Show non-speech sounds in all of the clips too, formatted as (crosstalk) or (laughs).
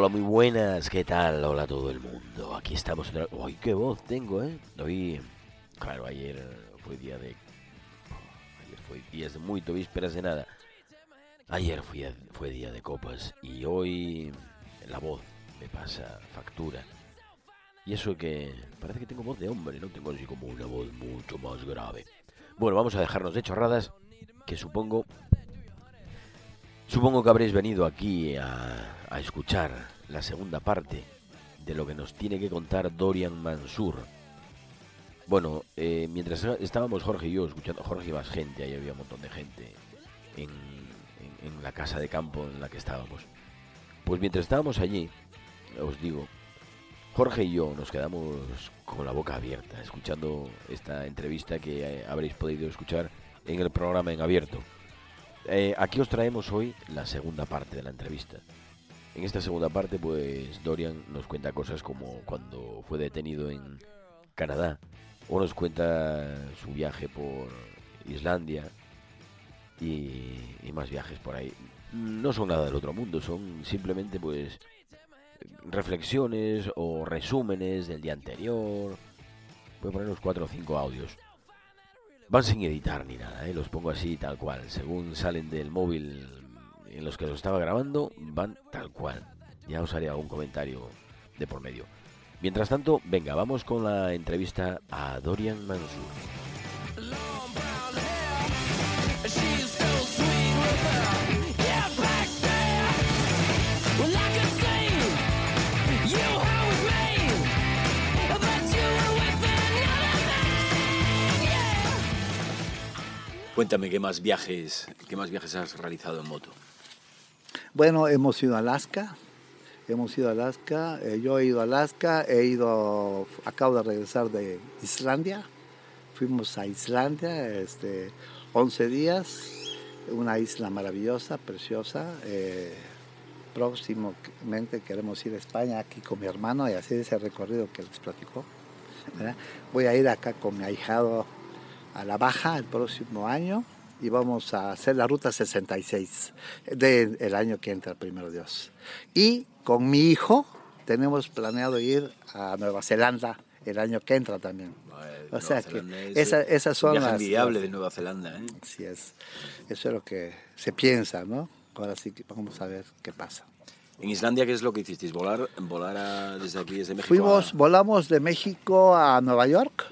Hola, muy buenas, ¿qué tal? Hola todo el mundo. Aquí estamos otra ¡Ay, qué voz tengo, eh! Hoy, claro, ayer fue día de... Ayer fue día de muy vísperas de nada. Ayer fue, fue día de copas y hoy la voz me pasa factura. Y eso que parece que tengo voz de hombre, no tengo así como una voz mucho más grave. Bueno, vamos a dejarnos de chorradas, que supongo... Supongo que habréis venido aquí a, escuchar la segunda parte de lo que nos tiene que contar Dorian Mansur. Bueno, eh, mientras estábamos Jorge y yo escuchando, Jorge y más gente, ahí había un montón de gente en, en, en la casa de campo en la que estábamos. Pues mientras estábamos allí, os digo, Jorge y yo nos quedamos con la boca abierta, escuchando esta entrevista que eh, habréis podido escuchar en el programa en abierto. Eh, aquí os traemos hoy la segunda parte de la entrevista. En esta segunda parte, pues Dorian nos cuenta cosas como cuando fue detenido en Canadá, o nos cuenta su viaje por Islandia y, y más viajes por ahí. No son nada del otro mundo, son simplemente pues reflexiones o resúmenes del día anterior. Voy a poner unos cuatro o cinco audios. Van sin editar ni nada, ¿eh? los pongo así tal cual. Según salen del móvil en los que los estaba grabando, van tal cual. Ya os haré algún comentario de por medio. Mientras tanto, venga, vamos con la entrevista a Dorian Mansur. Cuéntame qué más viajes, qué más viajes has realizado en moto. Bueno, hemos ido a Alaska, hemos ido a Alaska, eh, yo he ido a Alaska, he ido, acabo de regresar de Islandia, fuimos a Islandia, este, 11 días, una isla maravillosa, preciosa. Eh, próximamente queremos ir a España aquí con mi hermano y hacer ese recorrido que les platicó. Voy a ir acá con mi ahijado a la baja el próximo año y vamos a hacer la ruta 66 del el año que entra, primero Dios. Y con mi hijo tenemos planeado ir a Nueva Zelanda el año que entra también. Bueno, o sea que es esa- esas son las... envidiable de Nueva Zelanda, ¿eh? Así es. Eso es lo que se piensa, ¿no? Ahora sí que vamos a ver qué pasa. En Islandia, ¿qué es lo que hicisteis? ¿Volar, volar a- desde aquí, desde México? Fuimos, a- volamos de México a Nueva York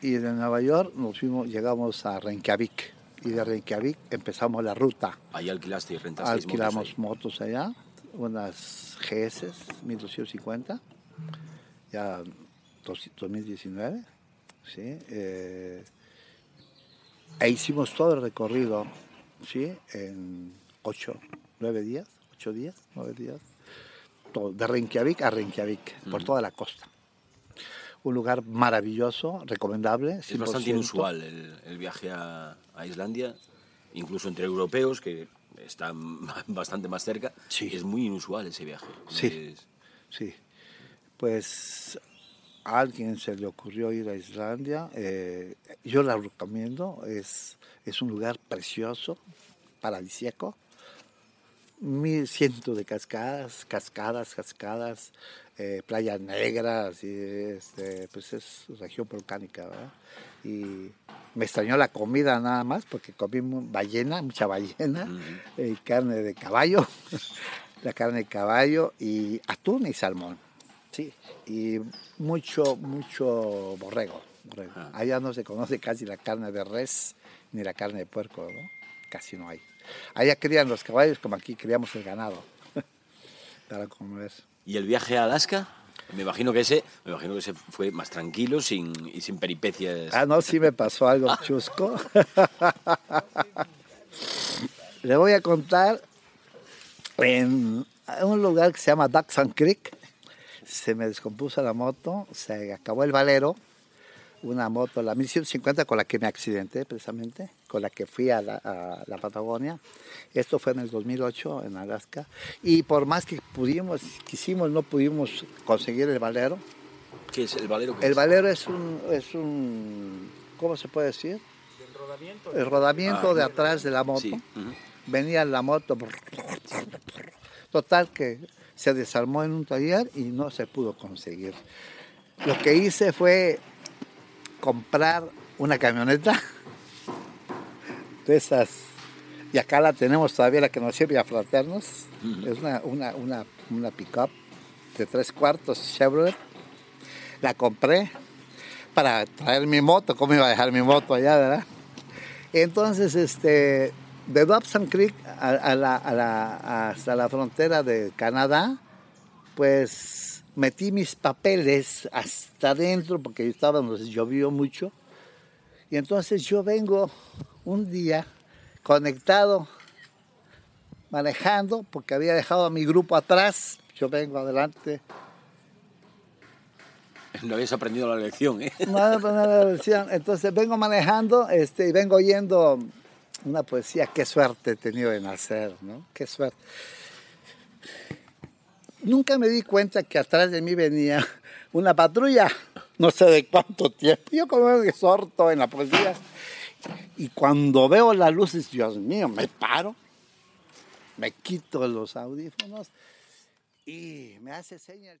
y de Nueva York nos fuimos, llegamos a Reykjavik y de Reykjavik empezamos la ruta. Ahí alquilaste y rentasteis Alquilamos motos motos, allá, unas GS 1250, ya dos- 2019, ¿sí? Eh, e hicimos todo el recorrido, ¿sí? En 8, 9 días, 8 días, 9 días, todo, de Reykjavik a Reykjavik, por toda la costa. Un lugar maravilloso, recomendable. Es bastante 100%. inusual el, el viaje a, a Islandia, incluso entre europeos, que están (laughs) bastante más cerca. Sí. Es muy inusual ese viaje. Sí. Es- Sí, pues a alguien se le ocurrió ir a Islandia. eh, yo la recomiendo, es, es un lugar precioso, paradisíaco. Mil cientos de cascadas, cascadas, cascadas, eh, playas negras, y este, pues es región volcánica, ¿verdad? Y me extrañó la comida nada más porque comí ballena, mucha ballena, carne de caballo, (laughs) la carne de caballo y atún y salmón, sí, y mucho, mucho borrego, borrego. Allá no se conoce casi la carne de res ni la carne de puerco, ¿no? Casi no hay. Allá crían los caballos como aquí criamos el ganado. (laughs) ¿Y el viaje a Alaska? Me imagino que ese, me imagino que ese fue más tranquilo sin, y sin peripecias. Ah, no, sí me pasó algo (laughs) chusco. (laughs) Le voy a contar en un lugar que se llama Duckson Creek. Se me descompuso la moto, se acabó el valero. Una moto, la 1150 con la que me accidenté precisamente, con la que fui a la, a la Patagonia. Esto fue en el 2008 en Alaska. Y por más que pudimos, quisimos, no pudimos conseguir el valero. ¿Qué es el valero? El es? valero es un, es un, ¿cómo se puede decir? El rodamiento Ah, de atrás de la moto. Sí. Venía la moto. Total que se desarmó en un taller y no se pudo conseguir. Lo que hice fue comprar una camioneta de esas. Y acá la tenemos todavía, la que nos sirve a fraternos. Es una, una, una, una pick-up de tres cuartos Chevrolet. La compré para traer mi moto. ¿Cómo iba a dejar mi moto allá, verdad? Entonces, este, de Dobson Creek a, a la, a la- hasta la frontera de Canadá, pues metí mis papeles hasta adentro porque donde llovió mucho. Y entonces yo vengo un día conectado, manejando, porque había dejado a mi grupo atrás. Yo vengo adelante. No habías aprendido la lección, ¿eh? No, no, no, no, decían. Entonces vengo manejando este, y vengo oyendo una poesía. Qué suerte he tenido de nacer, ¿no? Qué suerte. Nunca me di cuenta que atrás de mí venía una patrulla, no sé de cuánto tiempo. Yo como exhorto en la poesía. Y cuando veo las luces, Dios mío, me paro, me quito los audífonos y me hace señas.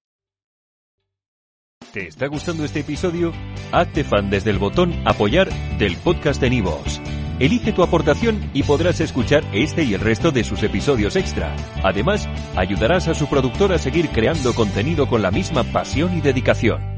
¿Te está gustando este episodio? Hazte fan desde el botón Apoyar del podcast de Nivos. Elige tu aportación y podrás escuchar este y el resto de sus episodios extra. Además, ayudarás a su productor a seguir creando contenido con la misma pasión y dedicación.